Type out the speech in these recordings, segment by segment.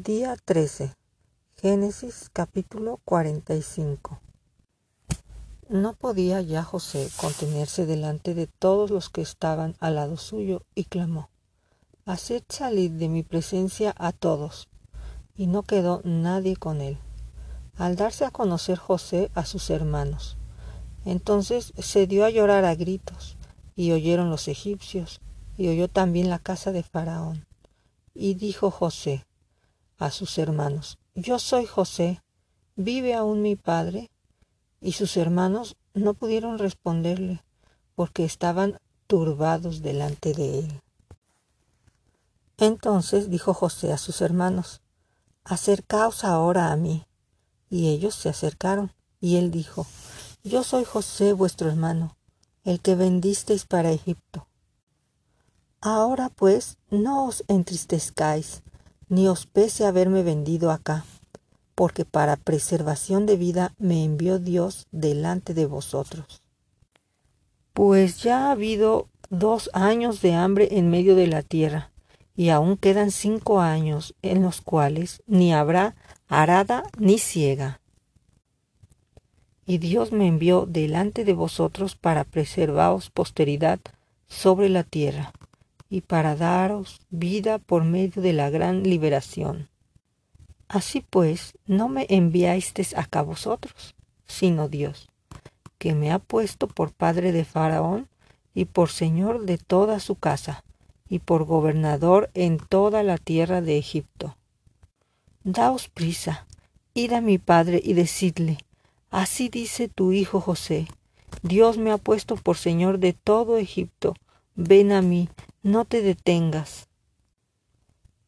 Día 13. Génesis capítulo 45. No podía ya José contenerse delante de todos los que estaban al lado suyo y clamó, Haced salir de mi presencia a todos. Y no quedó nadie con él. Al darse a conocer José a sus hermanos, entonces se dio a llorar a gritos, y oyeron los egipcios, y oyó también la casa de Faraón. Y dijo José, a sus hermanos, Yo soy José, ¿vive aún mi padre? Y sus hermanos no pudieron responderle, porque estaban turbados delante de él. Entonces dijo José a sus hermanos, Acercaos ahora a mí. Y ellos se acercaron, y él dijo, Yo soy José vuestro hermano, el que vendisteis para Egipto. Ahora pues, no os entristezcáis, ni os pese haberme vendido acá, porque para preservación de vida me envió Dios delante de vosotros. Pues ya ha habido dos años de hambre en medio de la tierra, y aún quedan cinco años en los cuales ni habrá arada ni ciega. Y Dios me envió delante de vosotros para preservaros posteridad sobre la tierra y para daros vida por medio de la gran liberación. Así pues, no me enviasteis acá vosotros, sino Dios, que me ha puesto por padre de Faraón y por señor de toda su casa, y por gobernador en toda la tierra de Egipto. Daos prisa, id a mi padre y decidle, así dice tu hijo José, Dios me ha puesto por señor de todo Egipto, ven a mí, no te detengas.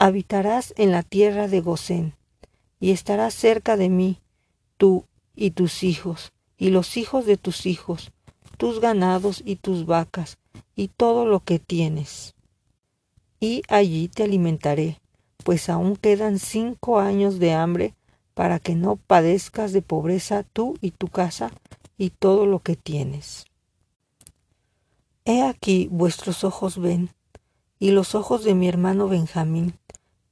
Habitarás en la tierra de Gosén, y estarás cerca de mí, tú y tus hijos, y los hijos de tus hijos, tus ganados y tus vacas, y todo lo que tienes. Y allí te alimentaré, pues aún quedan cinco años de hambre para que no padezcas de pobreza tú y tu casa y todo lo que tienes. He aquí vuestros ojos ven, y los ojos de mi hermano Benjamín,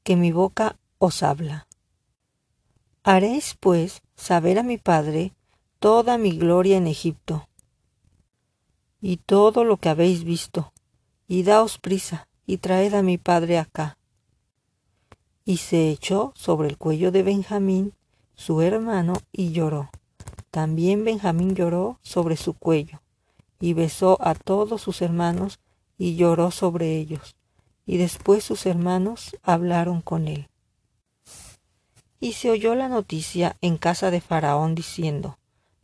que mi boca os habla. Haréis, pues, saber a mi padre toda mi gloria en Egipto, y todo lo que habéis visto, y daos prisa, y traed a mi padre acá. Y se echó sobre el cuello de Benjamín, su hermano, y lloró. También Benjamín lloró sobre su cuello, y besó a todos sus hermanos, y lloró sobre ellos. Y después sus hermanos hablaron con él. Y se oyó la noticia en casa de Faraón diciendo,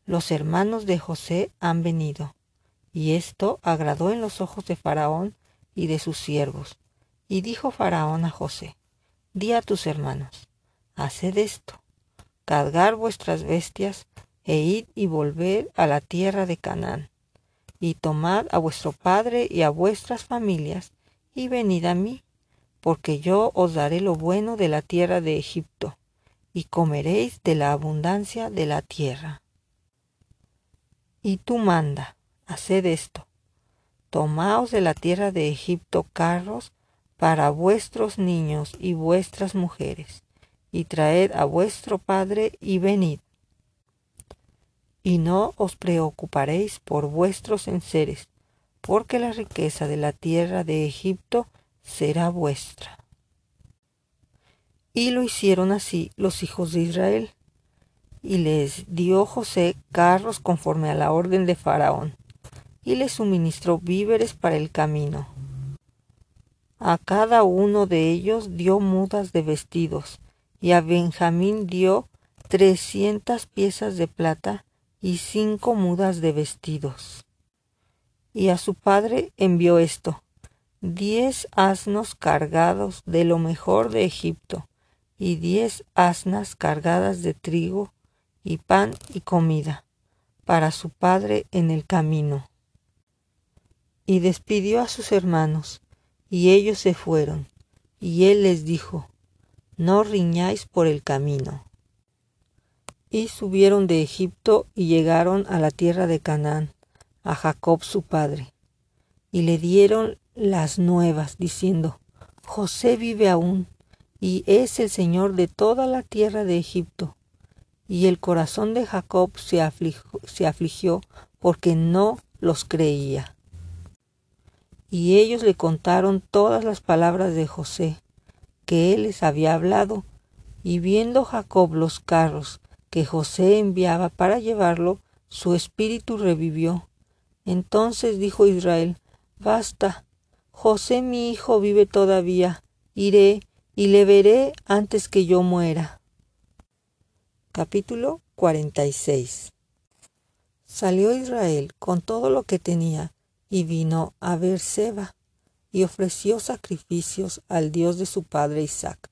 Los hermanos de José han venido. Y esto agradó en los ojos de Faraón y de sus siervos. Y dijo Faraón a José, Di a tus hermanos, haced esto, cargar vuestras bestias, e id y volved a la tierra de Canaán y tomad a vuestro padre y a vuestras familias, y venid a mí, porque yo os daré lo bueno de la tierra de Egipto, y comeréis de la abundancia de la tierra. Y tú manda, haced esto, tomaos de la tierra de Egipto carros para vuestros niños y vuestras mujeres, y traed a vuestro padre y venid y no os preocuparéis por vuestros enseres, porque la riqueza de la tierra de Egipto será vuestra. Y lo hicieron así los hijos de Israel, y les dio José carros conforme a la orden de Faraón, y les suministró víveres para el camino. A cada uno de ellos dio mudas de vestidos, y a Benjamín dio trescientas piezas de plata y cinco mudas de vestidos. Y a su padre envió esto, diez asnos cargados de lo mejor de Egipto, y diez asnas cargadas de trigo, y pan y comida, para su padre en el camino. Y despidió a sus hermanos, y ellos se fueron, y él les dijo, No riñáis por el camino. Y subieron de Egipto y llegaron a la tierra de Canaán, a Jacob su padre. Y le dieron las nuevas, diciendo, José vive aún, y es el Señor de toda la tierra de Egipto. Y el corazón de Jacob se se afligió porque no los creía. Y ellos le contaron todas las palabras de José, que él les había hablado, y viendo Jacob los carros que José enviaba para llevarlo, su espíritu revivió. Entonces dijo Israel, Basta, José mi hijo vive todavía, iré y le veré antes que yo muera. Capítulo 46 Salió Israel con todo lo que tenía y vino a Beerseba y ofreció sacrificios al Dios de su padre Isaac.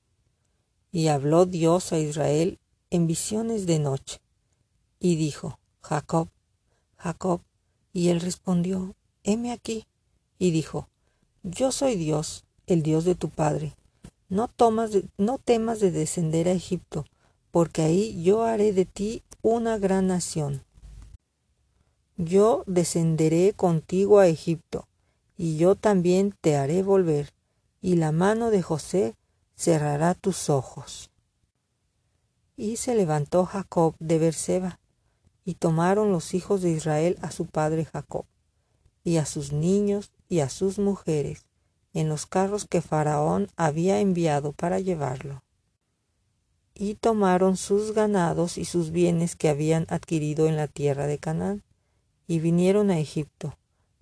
Y habló Dios a Israel en visiones de noche y dijo, Jacob, Jacob, y él respondió, heme aquí, y dijo, yo soy Dios, el Dios de tu padre. No, tomas no temas de descender a Egipto, porque ahí yo haré de ti una gran nación. Yo descenderé contigo a Egipto, y yo también te haré volver, y la mano de José cerrará tus ojos. Y se levantó Jacob de Berseba, y tomaron los hijos de Israel a su padre Jacob, y a sus niños y a sus mujeres, en los carros que Faraón había enviado para llevarlo. Y tomaron sus ganados y sus bienes que habían adquirido en la tierra de Canaán, y vinieron a Egipto,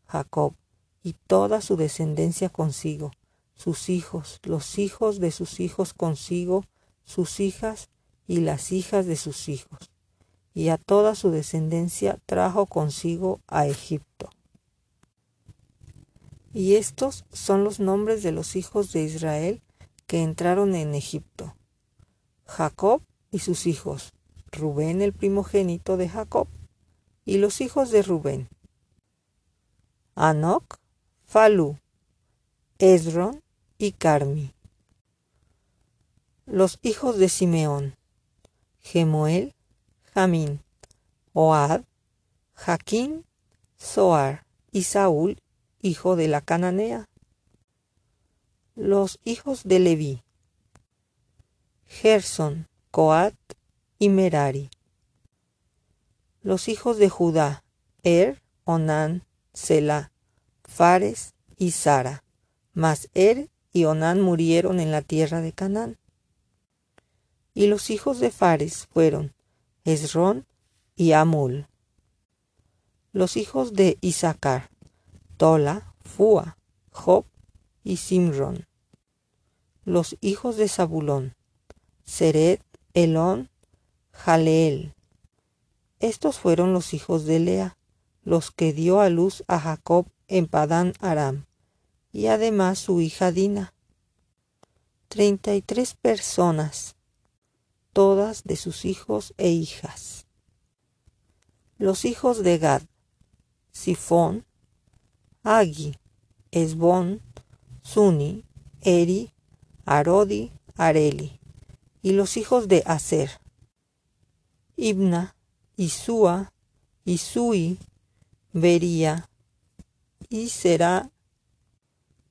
Jacob y toda su descendencia consigo, sus hijos, los hijos de sus hijos consigo, sus hijas y las hijas de sus hijos, y a toda su descendencia trajo consigo a Egipto. Y estos son los nombres de los hijos de Israel que entraron en Egipto. Jacob y sus hijos, Rubén el primogénito de Jacob, y los hijos de Rubén, Anoc, Falú, Esron y Carmi. Los hijos de Simeón, Gemuel, Jamín, Oad, Jaquín, Zoar y Saúl hijo de la cananea. Los hijos de Leví, Gerson, Coat y Merari. Los hijos de Judá, Er, Onán, Selah, Fares y Sara. Mas Er y Onán murieron en la tierra de Canaán. Y los hijos de Fares fueron Esrón y Amul. Los hijos de Isaacar, Tola, Fua, Job y Simron. Los hijos de Zabulón, Seret, Elón, Jaleel. Estos fueron los hijos de Lea, los que dio a luz a Jacob en Padán Aram, y además su hija Dina. Treinta y tres personas, todas de sus hijos e hijas. Los hijos de Gad, Sifón, Agi, Esbón, Suni, Eri, Arodi, Areli, y los hijos de Aser, Ibna, Isua, Isui, Bería, y será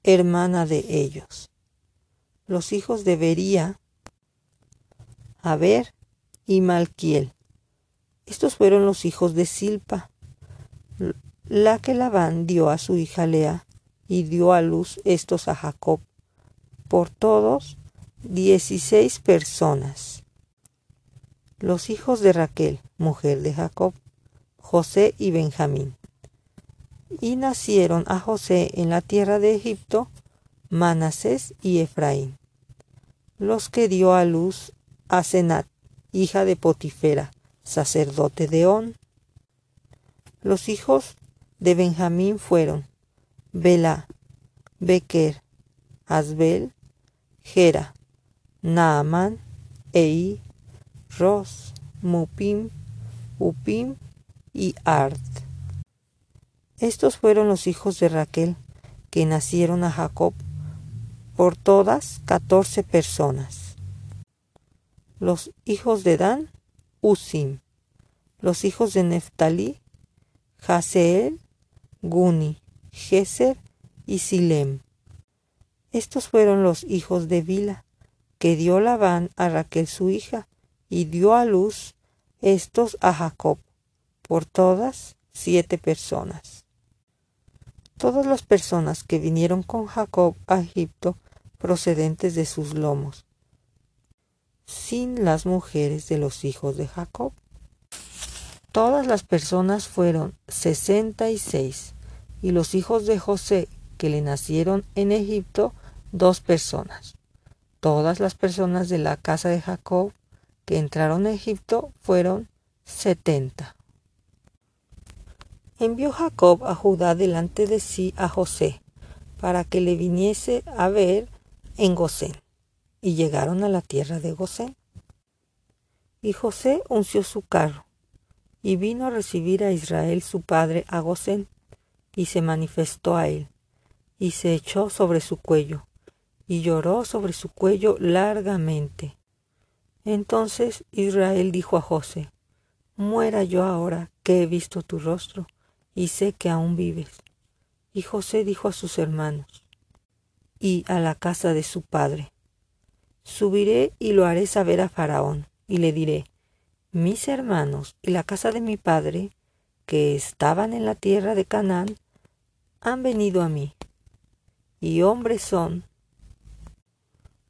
hermana de ellos. Los hijos de Bería, Aber y Malquiel. Estos fueron los hijos de Silpa, la que Labán dio a su hija Lea, y dio a luz estos a Jacob. Por todos, dieciséis personas. Los hijos de Raquel, mujer de Jacob, José y Benjamín. Y nacieron a José en la tierra de Egipto Manasés y Efraín, los que dio a luz a Senat, hija de Potifera, sacerdote de On. Los hijos de Benjamín fueron Bela, Bequer, Asbel, Gera, Naaman, Ei, Ros, Mupim, Upim y Ard. Estos fueron los hijos de Raquel que nacieron a Jacob, por todas catorce personas. Los hijos de Dan, Usim. Los hijos de Neftalí, Haseel, Guni, Geser y Silem. Estos fueron los hijos de Bila, que dio Labán a Raquel su hija, y dio a luz estos a Jacob, por todas siete personas. Todas las personas que vinieron con Jacob a Egipto procedentes de sus lomos, sin las mujeres de los hijos de Jacob. Todas las personas fueron sesenta y seis, y los hijos de José que le nacieron en Egipto, dos personas. Todas las personas de la casa de Jacob que entraron a Egipto fueron setenta. Envió Jacob a Judá delante de sí a José, para que le viniese a ver en Gosén. Y llegaron a la tierra de Gosén. Y José unció su carro, y vino a recibir a Israel su padre a Gosén, y se manifestó a él, y se echó sobre su cuello, y lloró sobre su cuello largamente. Entonces Israel dijo a José, Muera yo ahora que he visto tu rostro, y sé que aún vives. Y José dijo a sus hermanos, y a la casa de su padre, Subiré y lo haré saber a Faraón, y le diré, Mis hermanos y la casa de mi padre, que estaban en la tierra de Canaán, han venido a mí, y hombres son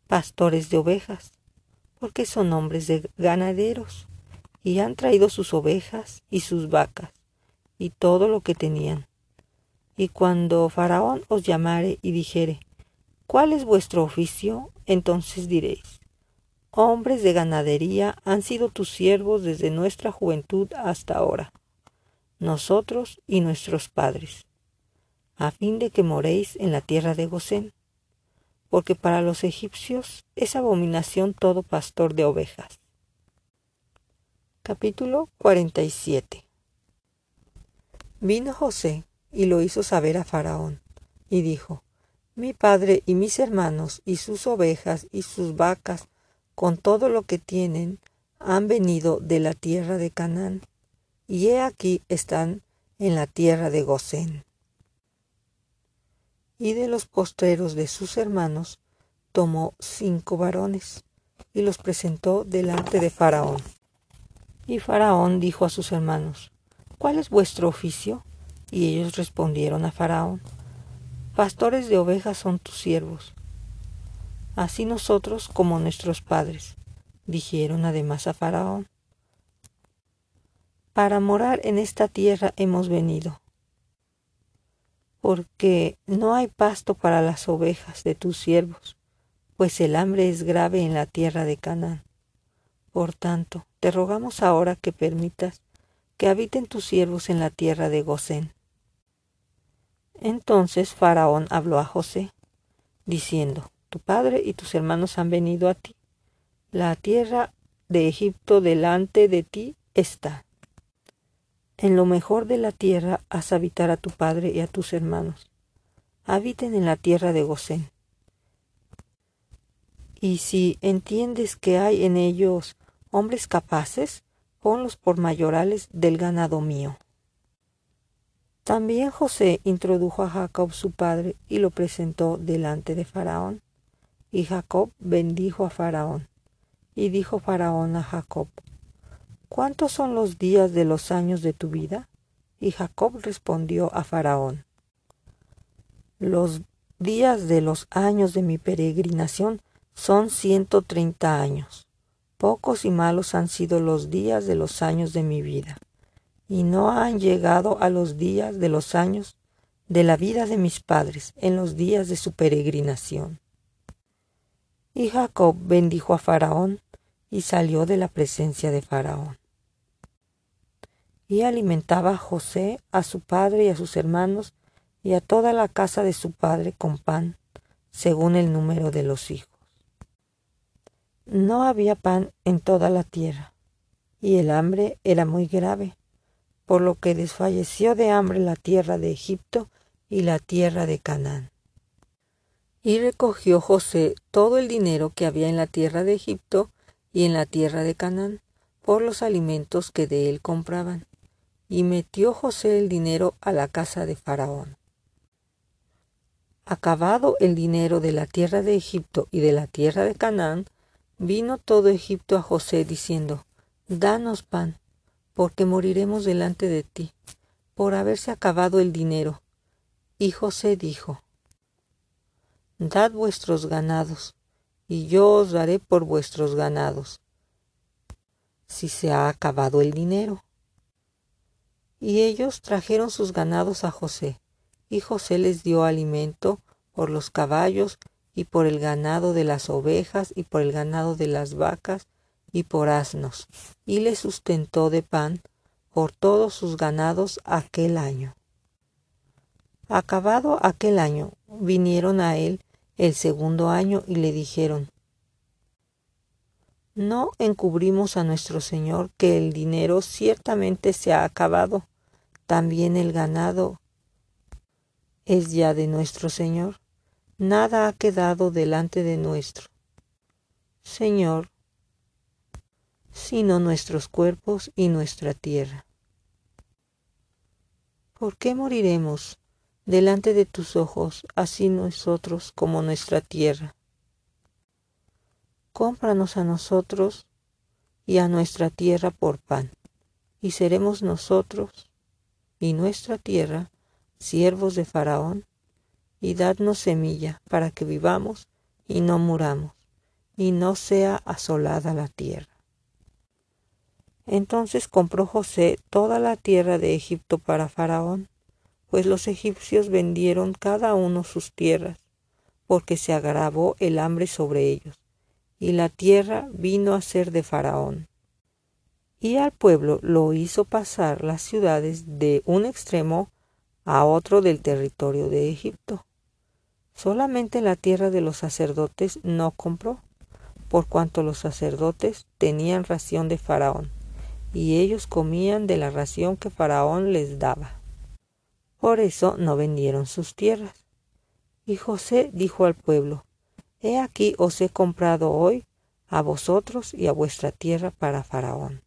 pastores de ovejas, porque son hombres de ganaderos, y han traído sus ovejas y sus vacas, y todo lo que tenían. Y cuando Faraón os llamare y dijere, ¿cuál es vuestro oficio? Entonces diréis, hombres de ganadería han sido tus siervos desde nuestra juventud hasta ahora, nosotros y nuestros padres a fin de que moréis en la tierra de Gosén, porque para los egipcios es abominación todo pastor de ovejas. Capítulo 47 Vino José y lo hizo saber a Faraón, y dijo, Mi padre y mis hermanos y sus ovejas y sus vacas, con todo lo que tienen, han venido de la tierra de Canaán, y he aquí están en la tierra de Gosén y de los postreros de sus hermanos tomó cinco varones y los presentó delante de Faraón. Y Faraón dijo a sus hermanos, ¿cuál es vuestro oficio? Y ellos respondieron a Faraón, Pastores de ovejas son tus siervos. Así nosotros como nuestros padres, dijeron además a Faraón. Para morar en esta tierra hemos venido porque no hay pasto para las ovejas de tus siervos, pues el hambre es grave en la tierra de Canaán. Por tanto, te rogamos ahora que permitas que habiten tus siervos en la tierra de Gosén. Entonces Faraón habló a José, diciendo, Tu padre y tus hermanos han venido a ti. La tierra de Egipto delante de ti está. En lo mejor de la tierra haz habitar a tu padre y a tus hermanos. Habiten en la tierra de Gosén. Y si entiendes que hay en ellos hombres capaces, ponlos por mayorales del ganado mío. También José introdujo a Jacob su padre y lo presentó delante de Faraón. Y Jacob bendijo a Faraón. Y dijo Faraón a Jacob, ¿Cuántos son los días de los años de tu vida? Y Jacob respondió a Faraón, Los días de los años de mi peregrinación son ciento treinta años. Pocos y malos han sido los días de los años de mi vida, y no han llegado a los días de los años de la vida de mis padres en los días de su peregrinación. Y Jacob bendijo a Faraón y salió de la presencia de Faraón. Y alimentaba a José, a su padre y a sus hermanos, y a toda la casa de su padre con pan, según el número de los hijos. No había pan en toda la tierra, y el hambre era muy grave, por lo que desfalleció de hambre la tierra de Egipto y la tierra de Canaán. Y recogió José todo el dinero que había en la tierra de Egipto y en la tierra de Canaán, por los alimentos que de él compraban. Y metió José el dinero a la casa de Faraón. Acabado el dinero de la tierra de Egipto y de la tierra de Canaán, Vino todo Egipto a José diciendo, Danos pan, porque moriremos delante de ti, por haberse acabado el dinero. Y José dijo, Dad vuestros ganados, y yo os daré por vuestros ganados, si se ha acabado el dinero. Y ellos trajeron sus ganados a José, y José les dio alimento por los caballos y por el ganado de las ovejas y por el ganado de las vacas y por asnos, y les sustentó de pan por todos sus ganados aquel año. Acabado aquel año, vinieron a él el segundo año y le dijeron, No encubrimos a nuestro Señor que el dinero ciertamente se ha acabado, también el ganado es ya de nuestro Señor nada ha quedado delante de nuestro Señor, sino nuestros cuerpos y nuestra tierra. ¿Por qué moriremos delante de tus ojos, así nosotros como nuestra tierra? Cómpranos a nosotros y a nuestra tierra por pan, y seremos nosotros y nuestra tierra siervos de Faraón y dadnos semilla para que vivamos y no muramos, y no sea asolada la tierra. Entonces compró José toda la tierra de Egipto para Faraón, pues los egipcios vendieron cada uno sus tierras, porque se agravó el hambre sobre ellos, y la tierra vino a ser de Faraón. Y al pueblo lo hizo pasar las ciudades de un extremo a otro del territorio de Egipto. Solamente la tierra de los sacerdotes no compró, por cuanto los sacerdotes tenían ración de Faraón, y ellos comían de la ración que Faraón les daba. Por eso no vendieron sus tierras. Y José dijo al pueblo, He aquí os he comprado hoy a vosotros y a vuestra tierra para Faraón.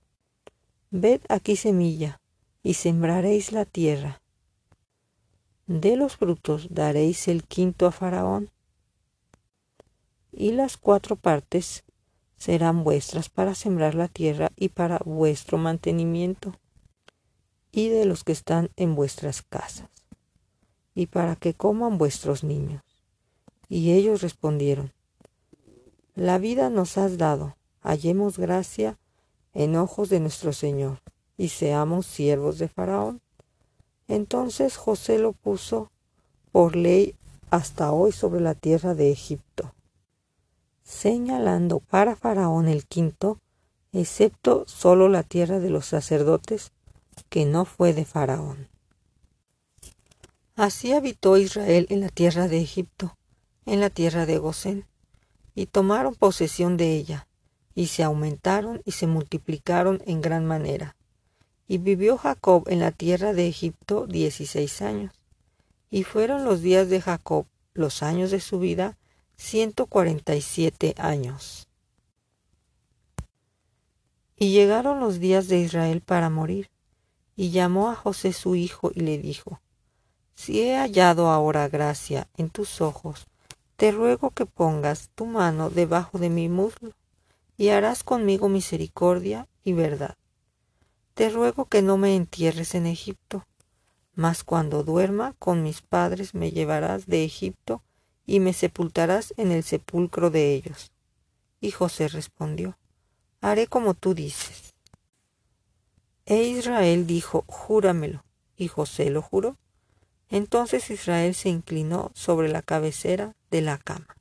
Ved aquí semilla, y sembraréis la tierra, de los frutos daréis el quinto a Faraón, y las cuatro partes serán vuestras para sembrar la tierra y para vuestro mantenimiento, y de los que están en vuestras casas, y para que coman vuestros niños. Y ellos respondieron, La vida nos has dado, hallemos gracia en ojos de nuestro Señor, y seamos siervos de Faraón. Entonces José lo puso por ley hasta hoy sobre la tierra de Egipto, señalando para Faraón el quinto, excepto solo la tierra de los sacerdotes, que no fue de Faraón. Así habitó Israel en la tierra de Egipto, en la tierra de Gosén, y tomaron posesión de ella, y se aumentaron y se multiplicaron en gran manera. Y vivió Jacob en la tierra de Egipto dieciséis años. Y fueron los días de Jacob, los años de su vida, ciento cuarenta y siete años. Y llegaron los días de Israel para morir. Y llamó a José su hijo y le dijo, Si he hallado ahora gracia en tus ojos, te ruego que pongas tu mano debajo de mi muslo, y harás conmigo misericordia y verdad te ruego que no me entierres en Egipto, mas cuando duerma con mis padres me llevarás de Egipto y me sepultarás en el sepulcro de ellos. Y José respondió, haré como tú dices. E Israel dijo, júramelo. Y José lo juró. Entonces Israel se inclinó sobre la cabecera de la cama.